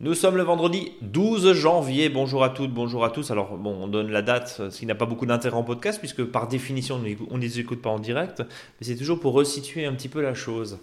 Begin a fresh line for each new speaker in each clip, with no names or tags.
Nous sommes le vendredi 12 janvier. Bonjour à toutes, bonjour à tous. Alors, bon, on donne la date, ce qui n'a pas beaucoup d'intérêt en podcast, puisque par définition, on ne les écoute pas en direct. Mais c'est toujours pour resituer un petit peu la chose.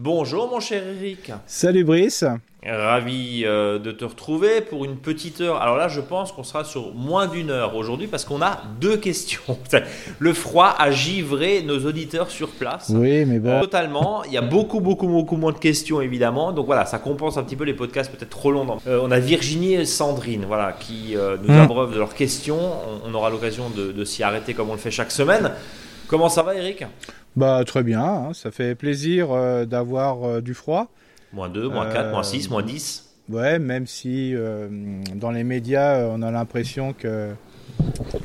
Bonjour, mon cher Eric.
Salut, Brice.
Ravi euh, de te retrouver pour une petite heure. Alors là, je pense qu'on sera sur moins d'une heure aujourd'hui parce qu'on a deux questions. Le froid a givré nos auditeurs sur place.
Oui, mais bon.
totalement. Il y a beaucoup, beaucoup, beaucoup moins de questions évidemment. Donc voilà, ça compense un petit peu les podcasts peut-être trop longs. Euh, on a Virginie et Sandrine, voilà, qui euh, nous hmm. abreuvent de leurs questions. On, aura l'occasion de, de s'y arrêter comme on le fait chaque semaine. Comment ça va, Eric?
Bah très bien. Hein. Ça fait plaisir d'avoir du froid.
Moins 2, moins 4, moins 6, moins 10
Ouais, même si euh, dans les médias, on a l'impression que,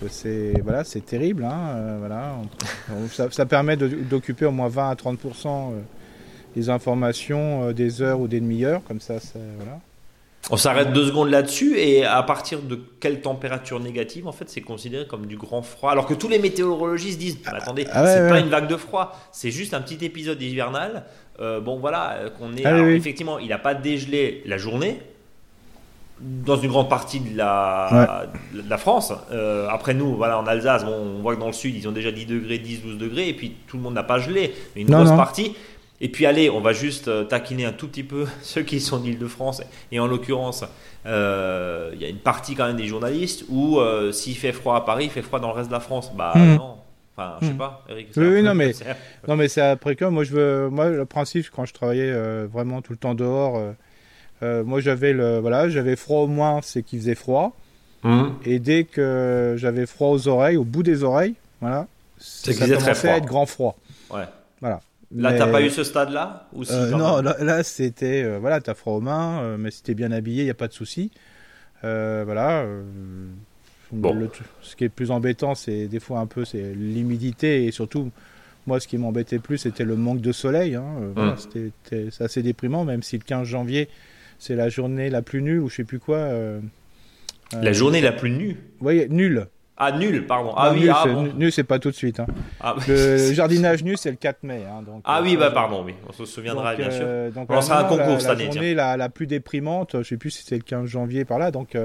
c'est voilà, c'est terrible. Hein, euh, voilà. ça, permet d'occuper au moins 20 à 30% des euh, informations des heures ou des demi-heures, comme ça, voilà.
On s'arrête deux secondes là-dessus et à partir de quelle température négative, en fait, c'est considéré comme du grand froid. Alors que tous les météorologistes disent, ah, attendez, ah c'est pas une vague de froid, c'est juste un petit épisode hivernal. Euh, bon voilà, euh, qu'on est. Ah effectivement, il n'a pas dégelé la journée dans une grande partie de la, la France. Euh, après nous, voilà, en Alsace, on voit que dans le sud, ils ont déjà 10 degrés, 10, 12 degrés, et puis tout le monde n'a pas gelé, mais une grosse partie. Et puis allez, on va juste taquiner un tout petit peu ceux qui sont d'Île-de-France, et en l'occurrence, il y a une partie quand même des journalistes où s'il fait froid à Paris, il fait froid dans le reste de la France. Bah hmm. non. Enfin, je sais hmm. pas, Eric.
Oui, non, mais, non, mais c'est après que moi, je veux, moi, le principe, quand je travaillais euh, vraiment tout le temps dehors, euh, euh, moi, j'avais le, voilà, j'avais froid au moins, c'est qu'il faisait froid. Hmm. Et dès que j'avais froid aux oreilles, au bout des oreilles, voilà,
ça commençait à
être grand froid.
Ouais.
Voilà.
Là, t'as pas eu ce stade-là
ou Non, là, là c'était, voilà, t'as froid aux mains, mais si t'es bien habillé, il y a pas de souci. voilà ce qui est plus embêtant, c'est des fois un peu c'est l'humidité et surtout, moi, ce qui m'embêtait plus, c'était le manque de soleil. Hein. Euh, mmh. C'était assez déprimant, même si le 15 janvier, c'est la journée la plus nulle ou je sais plus quoi. Euh,
la euh, journée la plus nue?
Oui, nulle.
Ah, nul, pardon. Ah, oui,
ah, nul, c'est pas tout de suite. Hein. Ah, le jardinage nu, c'est le 4 mai. Hein, donc,
ah oui, bah pardon, oui. On se souviendra, bien sûr. donc, on sera un concours cette année.
La journée la, la, plus déprimante, je sais plus si c'est le 15 janvier par là, donc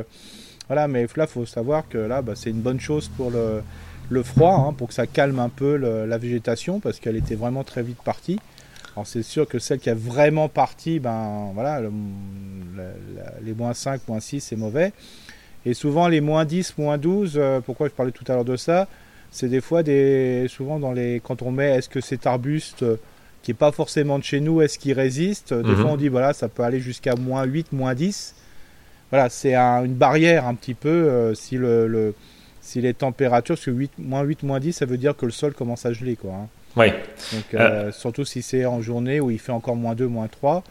voilà, mais là, il faut savoir que là, bah, c'est une bonne chose pour le, froid, hein, pour que ça calme un peu la végétation, parce qu'elle était vraiment très vite partie. Alors c'est sûr que celle qui est vraiment partie, ben voilà, les moins 5, moins 6, c'est mauvais. Et souvent les moins 10, moins 12, euh, pourquoi je parlais tout à l'heure de ça, c'est des fois des, souvent dans les, quand on met, est-ce que cet arbuste euh, qui n'est pas forcément de chez nous, est-ce qu'il résiste Des mhm. fois on dit voilà, ça peut aller jusqu'à moins 8, moins 10 voilà, c'est une barrière un petit peu euh, si, le, si les températures, parce que 8, moins 8, moins 10, ça veut dire que le sol commence à geler. Quoi, hein.
Oui.
Donc, euh, euh. Surtout si c'est en journée où il fait encore moins 2, moins 3.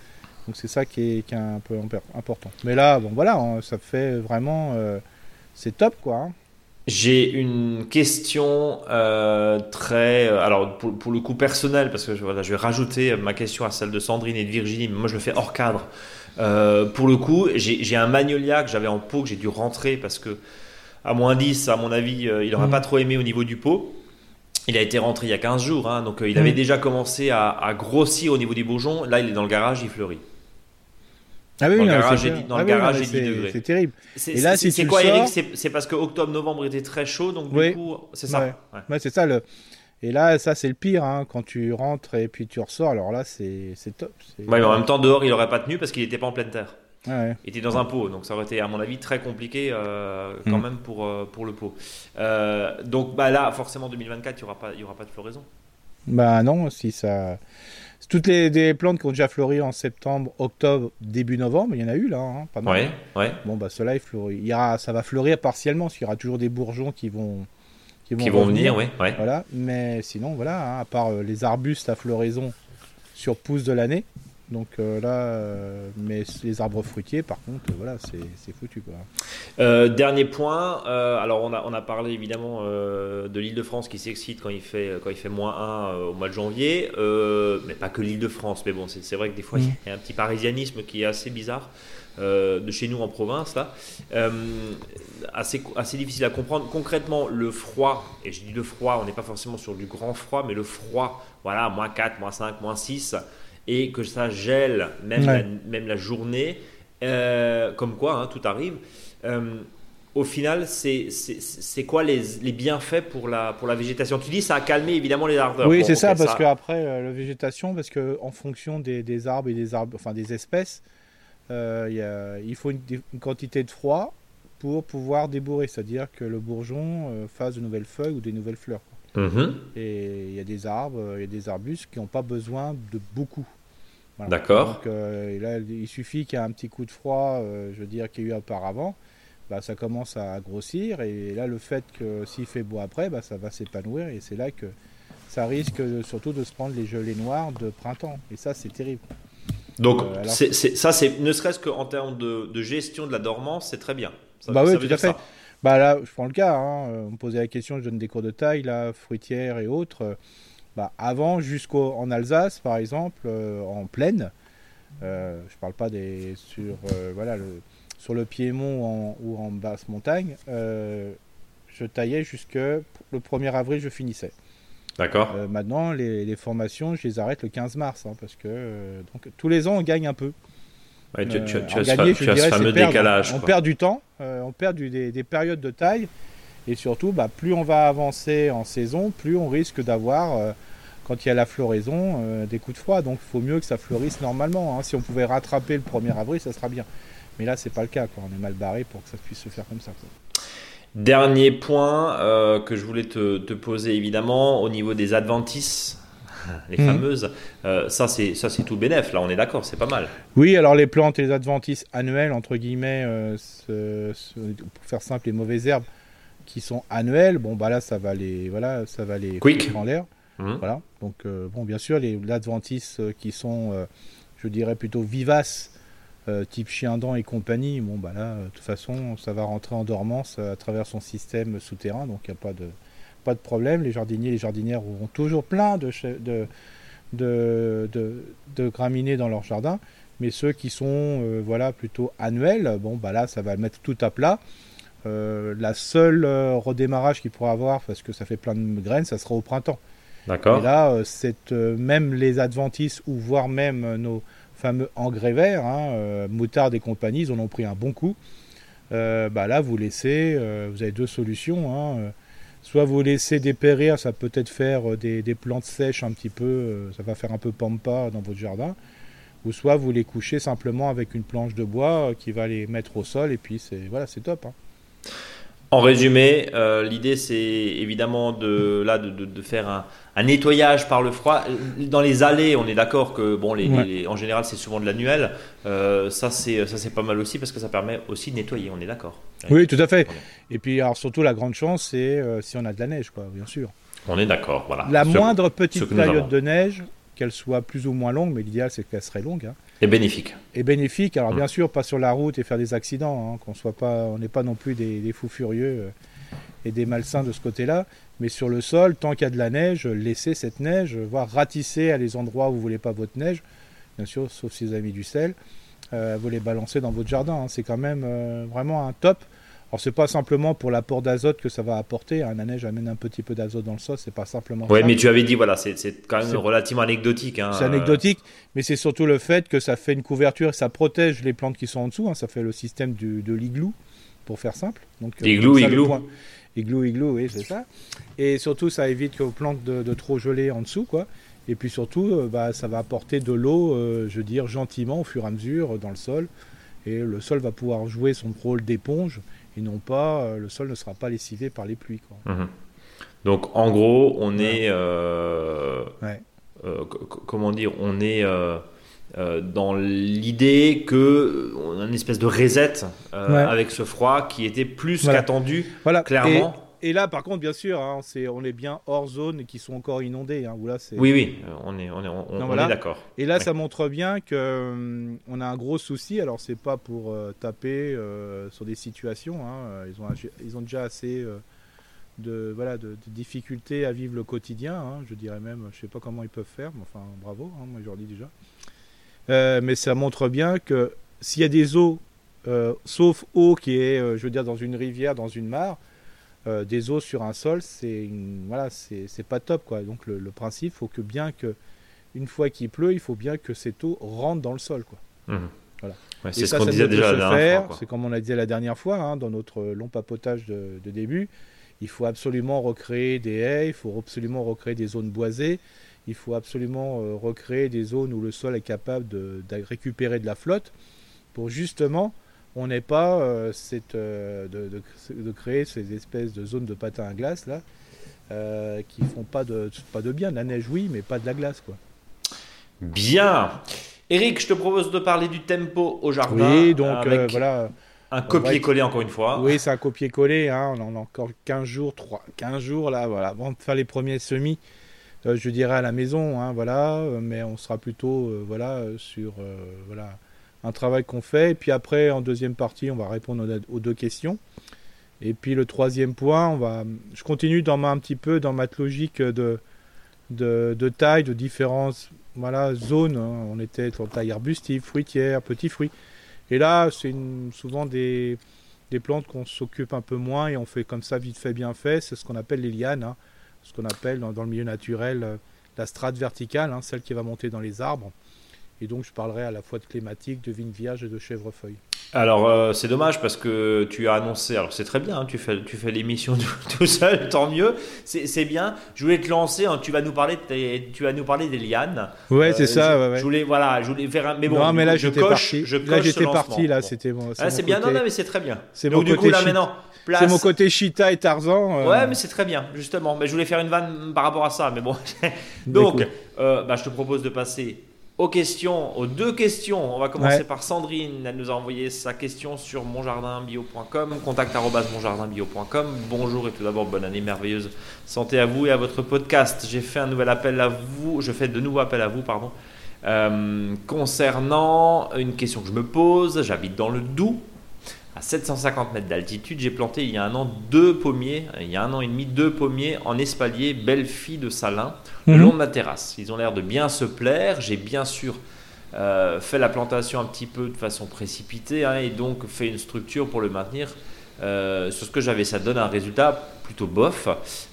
Donc c'est ça qui est, qui est, un peu important. Mais là, bon voilà, hein, ça fait vraiment... c'est top quoi. Hein.
J'ai une question très, alors pour, pour, le coup personnel, parce que voilà, je vais rajouter ma question à celle de Sandrine et de Virginie, mais moi je le fais hors cadre. Euh, pour le coup, j'ai un magnolia que j'avais en pot que j'ai dû rentrer parce que à moins 10, à mon avis, euh, il n'aurait mm. pas trop aimé au niveau du pot. Il a été rentré il y a 15 jours, hein, donc euh, il mm. avait déjà commencé à, grossir au niveau des bourgeons. Là, il est dans le garage, il fleurit.
Ah oui,
dans le garage, j'ai dans le garage, 10 degrés.
C'est terrible.
Et là, c'est quoi, Eric? C'est parce que octobre-novembre était très chaud, donc du coup, c'est ça.
Ouais. c'est ça. Le... Et là, ça, c'est le pire, hein, quand tu rentres et puis tu ressors. Alors là, c'est top.
Mais en même temps, dehors, il n'aurait pas tenu parce qu'il n'était pas en pleine terre. Il était dans un pot, donc ça aurait été, à mon avis, très compliqué euh, quand mm. même pour, euh, pour le pot. Euh, donc bah, là, forcément, 2024, il n'y aura, pas, aura pas de floraison.
Bah non, si ça. Toutes les, plantes qui ont déjà fleuri en septembre, octobre, début novembre, il y en a eu là, hein, pas
mal. Ouais,
Bon, bah cela, il, il ça va fleurir partiellement, parce qu'il y aura toujours des bourgeons qui vont,
qui vont, venir, oui.
Voilà, mais sinon, voilà, hein, à part euh, les arbustes à floraison sur pouce de l'année, Donc euh, là, euh, mais les arbres fruitiers, par contre, voilà, c'est foutu.
Quoi. dernier point, alors on a, on a parlé évidemment de l'île de France qui s'excite quand, il fait, quand il fait moins 1 au mois de janvier, mais pas que l'île de France, mais bon, c'est vrai que des fois, il y a un petit parisianisme qui est assez bizarre. de chez nous en province, là, assez, assez difficile à comprendre. Concrètement, le froid, et je dis le froid, on n'est pas forcément sur du grand froid, mais le froid, voilà, moins 4, moins 5, moins 6, et que ça gèle même, la, même la journée, euh, comme quoi, hein, tout arrive. Euh, au final, c'est quoi les, les, bienfaits pour la, pour la végétation? Tu dis ça a calmé évidemment les ardeurs.
Oui, c'est ça, parce qu'après, euh, la végétation, parce qu'en fonction des, des, arbres et des, arbres, enfin, des espèces, euh, il faut une, quantité de froid pour pouvoir débourrer, c'est-à-dire que le bourgeon fasse de nouvelles feuilles ou des nouvelles fleurs. Mhm. Et il y a des arbres, il y a des arbustes qui n'ont pas besoin de beaucoup.
D'accord.
Donc euh, là, il suffit qu'il y ait un petit coup de froid, euh, je veux dire, qu'il y a eu auparavant, bah, ça commence à grossir. Et là, le fait que s'il fait beau après, bah, ça va s'épanouir. Et c'est là que ça risque surtout de se prendre les gelées noires de printemps. Et ça, c'est terrible.
Donc, euh, ça, c'est ne serait-ce qu'en termes de, gestion de la dormance, c'est très bien.
bah oui, tout à fait. Bah là, je prends le cas. Hein. On me posait la question, je donne des cours de taille, là, fruitière et autres. Bah, avant, jusqu'en Alsace, par exemple, euh, en plaine, euh, je ne parle pas des sur euh, voilà le, sur le Piémont ou en, basse montagne, je taillais jusque le 1er avril, je finissais.
D'accord.
maintenant, les, formations, je les arrête le 15 mars, hein, parce que donc tous les ans, on gagne un peu.
Tu, as ce, fameux décalage.
On perd du temps, on perd des, des, périodes de taille, et surtout, bah, plus on va avancer en saison, plus on risque d'avoir quand il y a la floraison, euh, des coups de froid. Donc il faut mieux que ça fleurisse normalement. Hein. Si on pouvait rattraper le 1er avril, ça sera bien. Mais là, c'est pas le cas. Quoi. On est mal barré pour que ça puisse se faire comme ça.
Dernier point euh, que je voulais te, poser évidemment au niveau des adventices, les mhm. fameuses, euh, ça c'est ça c'est tout bénéf. Là, on est d'accord, c'est pas mal.
Oui, alors les plantes et les adventices annuelles entre guillemets, pour faire simple, les mauvaises herbes qui sont annuelles, bon bah là ça va les voilà ça va les
Quick.
en l'air. Mmh. Voilà. Donc, euh, bon, bien sûr, les adventistes euh, qui sont, euh, je dirais, plutôt vivaces, type chien dent et compagnie, bon, bah là, de toute façon, ça va rentrer en dormance à travers son système souterrain, donc il n'y a pas de, pas de problème. Les jardiniers, les jardinières auront toujours plein de, de, de, de, graminées dans leur jardin, mais ceux qui sont, voilà, plutôt annuels, bon, bah là, ça va mettre tout à plat. la seule redémarrage qu'il pourra avoir, parce que ça fait plein de graines, ça sera au printemps.
D'accord.
Et là, euh, euh, même les adventistes, ou voire même euh, nos fameux engrais verts, hein, moutarde et compagnie, ils en ont pris un bon coup. bah là, vous laissez, vous avez deux solutions. Hein, soit vous laissez dépérir, ça peut être faire des, plantes sèches un petit peu, ça va faire un peu pampa dans votre jardin. Ou soit vous les couchez simplement avec une planche de bois qui va les mettre au sol et puis c'est voilà, c'est top. Hein.
En résumé, l'idée c'est évidemment de, là, de faire un, un nettoyage par le froid. Dans les allées, on est d'accord que bon, les, en général, c'est souvent de l'annuel. Euh, ça, c'est ça, c'est pas mal aussi parce que ça permet aussi de nettoyer. On est d'accord.
Oui, tout à fait. Et puis, alors surtout, la grande chance, c'est euh, si on a de la neige, quoi, bien sûr.
On est d'accord, voilà.
La moindre petite période de neige, qu'elle soit plus ou moins longue, mais l'idéal, c'est qu'elle serait longue. Hein.
Et bénéfique.
Et bénéfique. Alors, bien sûr, pas sur la route et faire des accidents, hein, qu'on soit pas, on n'est pas non plus des, des fous furieux euh, et des malsains de ce côté-là. Mais sur le sol, tant qu'il y a de la neige, laissez cette neige, voire ratissez à les endroits où vous voulez pas votre neige, bien sûr, sauf si vous avez mis du sel, euh, vous les balancez dans votre jardin. Hein. C'est quand même euh, vraiment un top. Alors c'est pas simplement pour l'apport d'azote que ça va apporter. Hein. La neige amène un petit peu d'azote dans le sol, c'est pas simplement.
Oui, mais tu avais dit voilà, c'est quand même relativement anecdotique. Hein.
C'est anecdotique, mais c'est surtout le fait que ça fait une couverture, ça protège les plantes qui sont en dessous. Ça fait le système de l'igloo, pour faire simple.
Donc, euh, igloo, igloo.
Igloo, igloo, oui, c'est ça. Et surtout, ça évite aux plantes de, trop geler en dessous, quoi. Et puis surtout, euh, bah, ça va apporter de l'eau, euh, je veux dire, gentiment au fur et à mesure dans le sol. Et le sol va pouvoir jouer son rôle d'éponge et non pas, euh, le sol ne sera pas lessivé par les pluies. Quoi.
Mhm. Donc en gros, on est, comment dire, on est dans l'idée que on a une espèce de reset avec ce froid qui était plus qu'attendu, voilà. clairement.
Et là, par contre, bien sûr, hein, on est bien hors zone et qui sont encore inondés. Hein, là,
oui, oui, on est, on est, on, est d'accord.
Et là, ça montre bien que hum, on a un gros souci. Alors, c'est pas pour euh, taper euh, sur des situations. Hein, ils, ont, ils ont déjà assez euh, de, voilà, de, difficultés à vivre le quotidien. je dirais même, je sais pas comment ils peuvent faire, mais enfin, bravo, moi je leur dis déjà. mais ça montre bien que s'il y a des eaux, sauf eau qui est, je veux dire, dans une rivière, dans une mare, euh, des eaux sur un sol, c'est voilà, c'est pas top quoi. Donc le, principe, faut que bien que une fois qu'il pleut, il faut bien que cette eau rentre dans le sol quoi.
Mmh. Voilà. c'est ce qu'on disait déjà la
dernière fois. C'est comme on a dit la dernière fois hein, dans notre long papotage de, début. Il faut absolument recréer des haies, il faut absolument recréer des zones boisées, il faut absolument euh, recréer des zones où le sol est capable de récupérer de la flotte pour justement on n'est pas euh, cette, euh, de, créer ces espèces de zones de patins à glace là euh, qui font pas de, pas de bien. La neige, oui, mais pas de la glace. quoi.
Bien. Eric, je te propose de parler du tempo au jardin.
Oui, donc voilà.
Un copier-coller encore une fois.
Oui, c'est un copier-coller. Hein. On en a encore 15 jours, 3, 15 jours là, voilà, avant de faire les premiers semis. je dirais à la maison, hein, voilà, mais on sera plutôt, voilà, sur, voilà, un travail qu'on fait. Et puis après, en deuxième partie, on va répondre aux, deux questions. Et puis le troisième point, on va, je continue dans ma, un petit peu dans ma logique de, de, taille, de différentes voilà, zones. Hein. On était en taille arbustive, fruitière, petits fruits. Et là, c'est souvent des, des plantes qu'on s'occupe un peu moins et on fait comme ça vite fait, bien fait. C'est ce qu'on appelle les lianes, hein. ce qu'on appelle dans, le milieu naturel euh, la strate verticale, hein, celle qui va monter dans les arbres. Et donc je parlerai à la fois de clématique, de vigne vierge et de chèvrefeuille.
Alors euh, c'est dommage parce que tu as annoncé, alors c'est très bien, hein, tu fais, tu fais l'émission tout, seul, tant mieux, c'est bien. Je voulais te lancer, hein, tu vas nous parler, de tu vas nous parler des lianes.
Ouais, c'est ça.
Je,
ouais, ouais.
je, voulais, voilà, je voulais faire un, mais bon.
Non, mais là j'étais parti. Je là j'étais parti, là c'était bon.
Ah, c'est bien, non, non, mais c'est très bien.
C'est mon, côté là maintenant. C'est mon côté Cheetah et Tarzan.
Euh. Ouais, mais c'est très bien, justement. Mais je voulais faire une vanne par rapport à ça, mais bon. Donc, euh, bah, je te propose de passer aux questions, aux deux questions. On va commencer par Sandrine. Elle nous a envoyé sa question sur monjardinbio.com, contact monjardinbio.com. Bonjour et tout d'abord bonne année merveilleuse. Santé à vous et à votre podcast. J'ai fait un nouvel appel à vous. Je fais de nouveaux appels à vous, pardon. Euh, concernant une question que je me pose, j'habite dans le Doubs, à 750 mètres d'altitude. J'ai planté il y a un an deux pommiers, il y a un an et demi, deux pommiers en espalier, belle fille de Salin, le mhm. long de ma terrasse. Ils ont l'air de bien se plaire. J'ai bien sûr euh, fait la plantation un petit peu de façon précipitée hein, et donc fait une structure pour le maintenir. Euh, sur ce que j'avais, ça donne un résultat plutôt bof.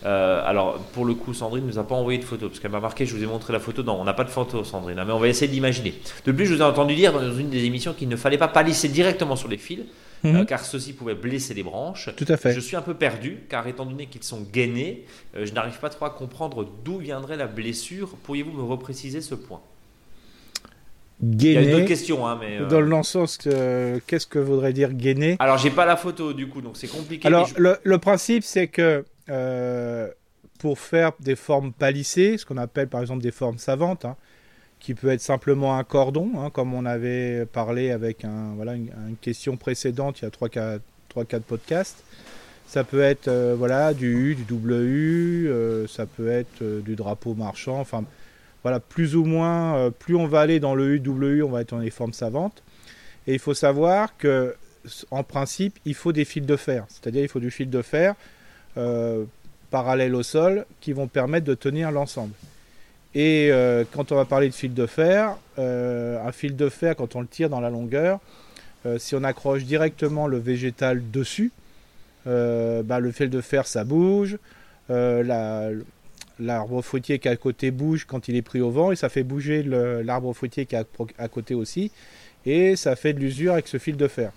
Euh, alors, pour le coup, Sandrine ne nous a pas envoyé de photo parce qu'elle m'a marqué, je vous ai montré la photo. Non, on n'a pas de photo, Sandrine, hein, mais on va essayer d'imaginer. De plus, je vous ai entendu dire dans une des émissions qu'il ne fallait pas palisser directement sur les fils, Mhm. Euh, car ceci pouvait blesser les branches.
Tout à fait.
Je suis un peu perdu, car étant donné qu'ils sont gainés, euh, je n'arrive pas trop à comprendre d'où viendrait la blessure. Pourriez-vous me repréciser ce point?
Gainé,
Il y a d'autres questions, hein, mais
euh, dans le sens que qu'est-ce que voudrait dire gainer
Alors j'ai pas la photo du coup, donc c'est compliqué.
Alors le, le, principe c'est que pour faire des formes palissées, ce qu'on appelle par exemple des formes savantes, hein, qui peut être simplement un cordon, hein, comme on avait parlé avec une, question précédente il y a 3-4 podcasts. Ça peut être euh, voilà, du U, du U, euh, ça peut être euh, du drapeau marchand, enfin voilà, plus ou moins, plus on va aller dans le U, U, on va être dans les formes savantes. Et il faut savoir que, en principe, il faut des fils de fer, c'est-à-dire il faut du fil de fer parallèle au sol qui vont permettre de tenir l'ensemble. Et euh, quand on va parler de fil de fer, euh, un fil de fer, quand on le tire dans la longueur, euh, si on accroche directement le végétal dessus, bah, le fil de fer ça bouge, l'arbre fruitier qui est à côté bouge quand il est pris au vent et ça fait bouger l'arbre fruitier qui est à, côté aussi et ça fait de l'usure avec ce fil de fer.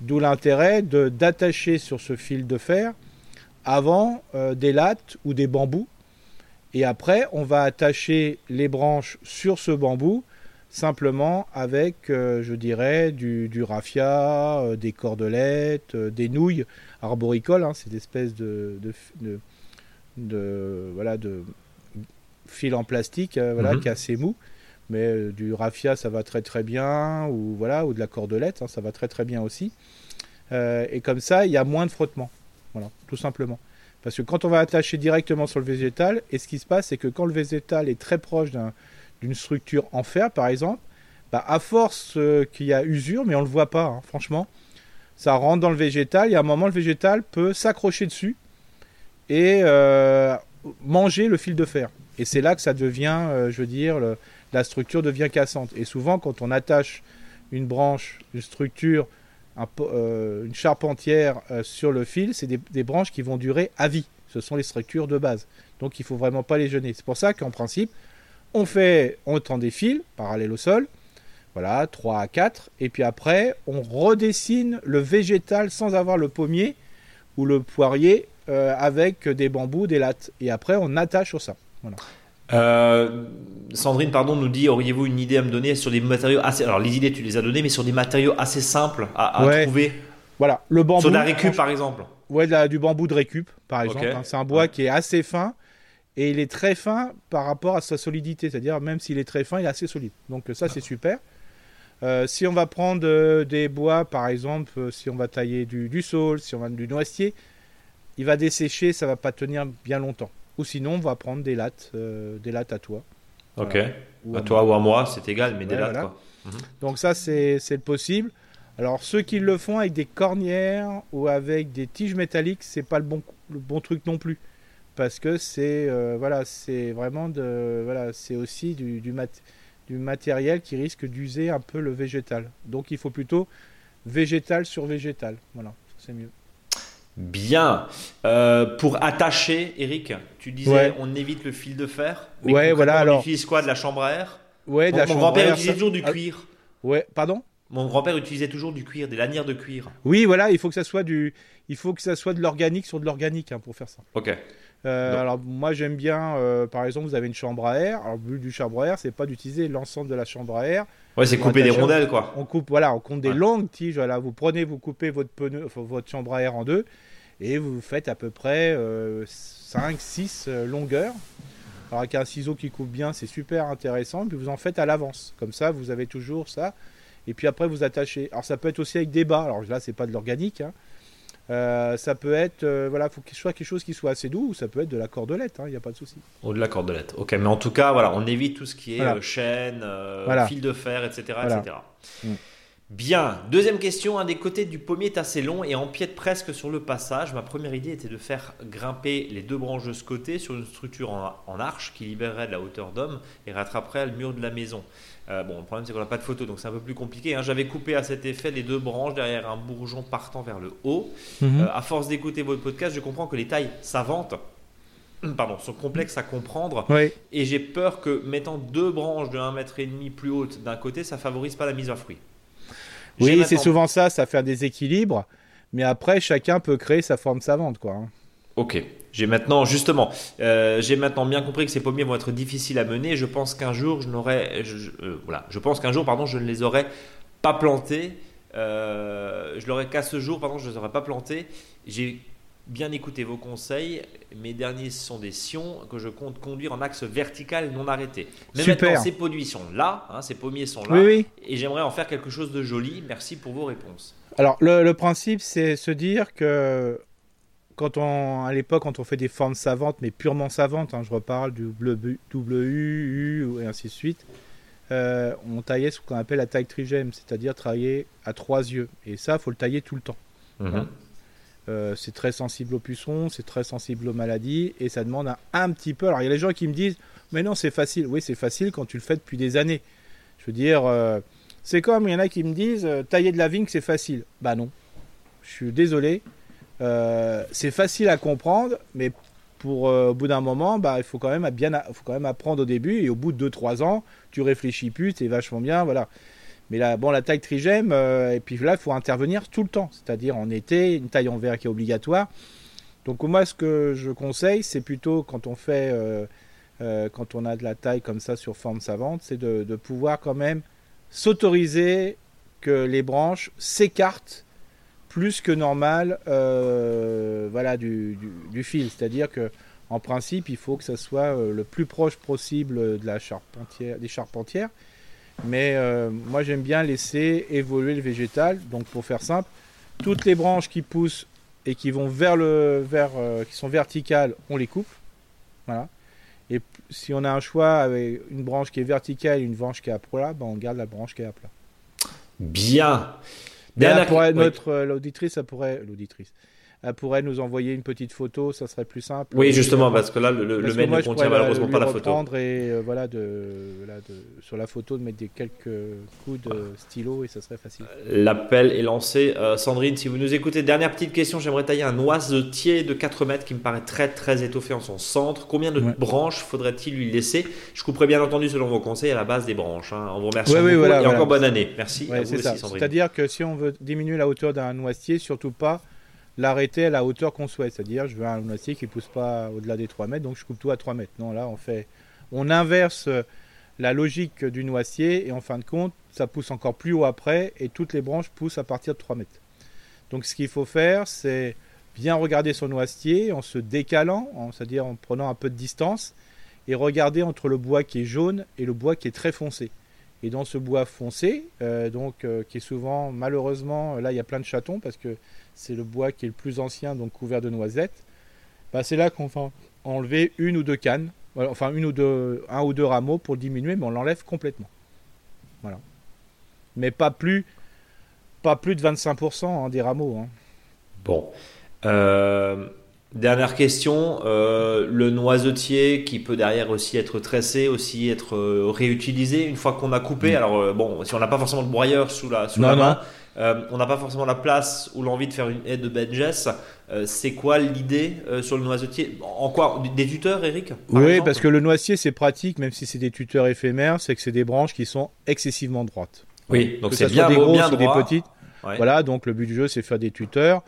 D'où l'intérêt d'attacher sur ce fil de fer avant des lattes ou des bambous et après, on va attacher les branches sur ce bambou simplement avec, euh, je dirais, du, raffia, euh, des cordelettes, euh, des nouilles arboricoles, hein, cette espèce de, de, voilà, de fil en plastique voilà, mhm. qui est assez mou. Mais du raffia, ça va très très bien, ou, voilà, ou de la cordelette, hein, ça va très très bien aussi. et comme ça, il y a moins de frottement. Voilà, tout simplement. Parce que quand on va attacher directement sur le végétal, et ce qui se passe, c'est que quand le végétal est très proche d'une structure en fer, par exemple, bah, à force euh, qu'il y a usure, mais on ne le voit pas, hein, franchement, ça rentre dans le végétal, et à un moment, le végétal peut s'accrocher dessus et euh, manger le fil de fer. Et c'est là que ça devient, euh, je veux dire, la structure devient cassante. Et souvent, quand on attache une branche, une structure, une charpentière sur le fil, c'est des, branches qui vont durer à vie. Ce sont les structures de base. Donc il ne faut vraiment pas les gêner. C'est pour ça qu'en principe, on fait, on tend des fils parallèles au sol, voilà, 3 à 4. Et puis après, on redessine le végétal sans avoir le pommier ou le poirier euh, avec des bambous, des lattes. Et après, on attache sur ça.
Euh, Sandrine, pardon, nous dit auriez-vous une idée à me donner sur des matériaux assez. Alors, les idées, tu les as données, mais sur des matériaux assez simples à, trouver
Voilà, le bambou.
Sur de la récup, par exemple.
Ouais, du bambou de récup, par exemple. Hein. C'est un bois qui est assez fin et il est très fin par rapport à sa solidité. C'est-à-dire, même s'il est très fin, il est assez solide. Donc, ça, c'est super. Euh, si on va prendre euh, des bois, par exemple, euh, si on va tailler du, du saule, si on va du noisetier, il va dessécher, ça va pas tenir bien longtemps. Ou sinon, on va prendre des lattes, des lattes à toi.
Ok. à, toi ou à moi, c'est égal, mais des lattes quoi.
Mhm. Donc ça, c'est le possible. Alors ceux qui le font avec des cornières ou avec des tiges métalliques, c'est pas le bon, le bon truc non plus, parce que c'est voilà, c'est vraiment de voilà, c'est aussi du, du mat du matériel qui risque d'user un peu le végétal. Donc il faut plutôt végétal sur végétal. Voilà, c'est mieux.
Bien. Euh, pour attacher, Eric, tu disais on évite le fil de fer.
Mais ouais, voilà. Alors,
on utilise quoi De la chambre à air?
Ouais,
de
la
mon grand-père utilisait toujours du ah, cuir.
Ouais, pardon?
Mon grand-père utilisait toujours du cuir, des lanières de cuir.
Oui, voilà, il faut que ça soit du, il faut que ça soit de l'organique sur de l'organique hein, pour faire ça.
Ok.
Euh, alors moi j'aime bien, euh, par exemple, vous avez une chambre à air. Alors le but du chambre à air, c'est pas d'utiliser l'ensemble de la chambre à air.
Ouais, c'est couper des rondelles quoi.
On coupe, voilà, on compte des longues tiges. Voilà, vous prenez, vous coupez votre pneu, votre chambre à air en deux, et vous faites à peu près 5, 6 euh, longueurs. Alors avec un ciseau qui coupe bien, c'est super intéressant. Puis vous en faites à l'avance, comme ça, vous avez toujours ça. Et puis après vous attachez. Alors ça peut être aussi avec des bas. Alors là, c'est pas de l'organique. Hein. Euh, ça peut être, euh, voilà, faut qu'il soit quelque chose qui soit assez doux, ou ça peut être de la cordelette, il hein, n'y a pas de souci.
Ou de la cordelette, ok, mais en tout cas, voilà, on évite tout ce qui est euh, chaîne, fil de fer, etc. etc. Bien, deuxième question, un des côtés du pommier est assez long et empiète presque sur le passage. Ma première idée était de faire grimper les deux branches de ce côté sur une structure en, en arche qui libérerait de la hauteur d'homme et rattraperait le mur de la maison. Euh, bon, le problème c'est qu'on n'a pas de photo, donc c'est un peu plus compliqué. Hein. J'avais coupé à cet effet les deux branches derrière un bourgeon partant vers le haut. Mhm. Euh, à force d'écouter votre podcast, je comprends que les tailles savantes pardon, sont complexes à comprendre. Et j'ai peur que mettant deux branches de 1 mètre et demi plus hautes d'un côté, ça favorise pas la mise à fruit.
Oui, c'est souvent ça, ça fait un déséquilibre. Mais après, chacun peut créer sa forme savante, quoi. Hein.
Ok. J'ai maintenant, justement, euh, j'ai maintenant bien compris que ces pommiers vont être difficiles à mener. Je pense qu'un jour, je n'aurai, euh, voilà, je pense qu'un jour, pardon, je ne les aurais pas plantés. Euh, je l'aurais qu'à ce jour, pardon, je ne les aurais pas plantés. J'ai bien écouté vos conseils. Mes derniers sont des sions que je compte conduire en axe vertical non arrêté. Mais
Super.
maintenant, ces pommiers sont là, hein, ces pommiers sont là,
oui,
et j'aimerais en faire quelque chose de joli. Merci pour vos réponses.
Alors, le, le principe, c'est se dire que quand on, à l'époque, quand on fait des formes savantes, mais purement savantes, hein, je reparle du W, U, et ainsi de suite, euh, on taillait ce qu'on appelle la taille trigème, c'est-à-dire travailler à trois yeux. Et ça, il faut le tailler tout le temps. Mhm. Hein. Euh, c'est très sensible aux pucerons, c'est très sensible aux maladies, et ça demande un, petit peu. Alors, il y a les gens qui me disent, mais non, c'est facile. Oui, c'est facile quand tu le fais depuis des années. Je veux dire, euh, c'est comme il y en a qui me disent, tailler de la vigne, c'est facile. Bah non. Je suis désolé, euh, c'est facile à comprendre, mais pour euh, au bout d'un moment, bah, il faut quand même bien, faut quand même apprendre au début et au bout de 2-3 ans, tu réfléchis plus, c'est vachement bien, voilà. Mais là, bon, la taille trigème, euh, et puis là, il faut intervenir tout le temps, c'est-à-dire en été, une taille en verre qui est obligatoire. Donc moi, ce que je conseille, c'est plutôt quand on fait, quand on a de la taille comme ça sur forme savante, c'est de, pouvoir quand même s'autoriser que les branches s'écartent plus que normal euh, voilà, du, fil. C'est-à-dire que en principe, il faut que ça soit euh, le plus proche possible de la charpentière, des charpentières. Mais euh, moi, j'aime bien laisser évoluer le végétal. Donc, pour faire simple, toutes les branches qui poussent et qui vont vers le vers qui sont verticales, on les coupe. Voilà. Et si on a un choix avec une branche qui est verticale et une branche qui est à plat, ben on garde la branche qui est à plat.
Bien.
pour notre l'auditrice, ça pourrait l'auditrice pourrait nous envoyer une petite photo, ça serait plus simple.
Oui, justement, parce que là, le, mail ne contient malheureusement pas la photo.
et euh, voilà, de, sur la photo, de mettre des quelques coups de stylo et ça serait facile.
L'appel est lancé. Euh, Sandrine, si vous nous écoutez, dernière petite question, j'aimerais tailler un noisetier de 4 mètres qui me paraît très très étoffé en son centre. Combien de branches faudrait-il lui laisser? Je couperai bien entendu selon vos conseils à la base des branches. Hein. On vous remercie beaucoup et encore bonne année. Merci.
C'est-à-dire que si on veut diminuer la hauteur d'un noisetier, surtout pas l'arrêter à la hauteur qu'on souhaite. C'est-à-dire, je veux un noisetier qui ne pousse pas au-delà des 3 mètres, donc je coupe tout à 3 mètres. Non, là, on fait, on inverse la logique du noisetier et en fin de compte, ça pousse encore plus haut après et toutes les branches poussent à partir de 3 mètres. Donc, ce qu'il faut faire, c'est bien regarder son noisetier en se décalant, c'est-à-dire en prenant un peu de distance et regarder entre le bois qui est jaune et le bois qui est très foncé. Et dans ce bois foncé, euh, donc euh, qui est souvent, malheureusement, là il y a plein de chatons parce que c'est le bois qui est le plus ancien, donc couvert de noisettes. Bah, c'est là qu'on va enlever une ou deux cannes, enfin une ou deux, un ou deux rameaux pour diminuer, mais on l'enlève complètement. Voilà. Mais pas plus, pas plus de 25% hein, des rameaux. Hein.
Bon. Euh, dernière question. Euh, le noisetier qui peut derrière aussi être tressé, aussi être euh, réutilisé une fois qu'on a coupé? Mm. Alors bon, si on n'a pas forcément de broyeur sous la, sous la main, euh, on n'a pas forcément la place ou l'envie de faire une aide de. Euh, c'est quoi l'idée euh, sur le noisetier? En quoi? Des tuteurs, Eric?
Oui, parce que le noisetier, c'est pratique, même si c'est des tuteurs éphémères, c'est que c'est des branches qui sont excessivement droites.
Oui, donc c'est bien des grosses ou des petites.
Voilà, donc le but du jeu, c'est faire des tuteurs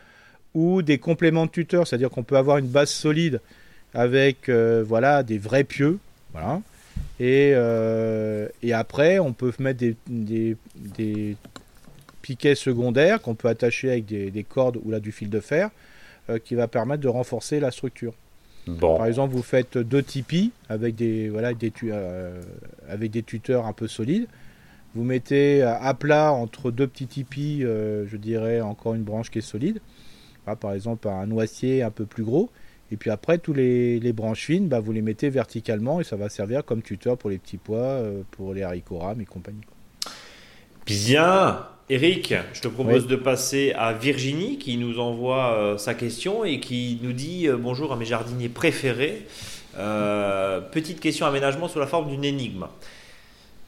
ou des compléments de tuteurs, c'est-à-dire qu'on peut avoir une base solide avec voilà des vrais pieux, voilà. Et, et après, on peut mettre des, des piquet secondaire qu'on peut attacher avec des, cordes ou là du fil de fer euh, qui va permettre de renforcer la structure. Par exemple, vous faites deux tipis avec des, voilà, des, euh, avec des tuteurs un peu solides. Vous mettez à plat entre deux petits tipis, euh, je dirais encore une branche qui est solide. par exemple, un noisier un peu plus gros. Et puis après, tous les, branches fines, bah, vous les mettez verticalement et ça va servir comme tuteur pour les petits pois, pour les haricots rames et compagnie.
Bien Eric, je te propose de passer à Virginie qui nous envoie euh, sa question et qui nous dit euh, bonjour à mes jardiniers préférés. Euh, petite question aménagement sous la forme d'une énigme.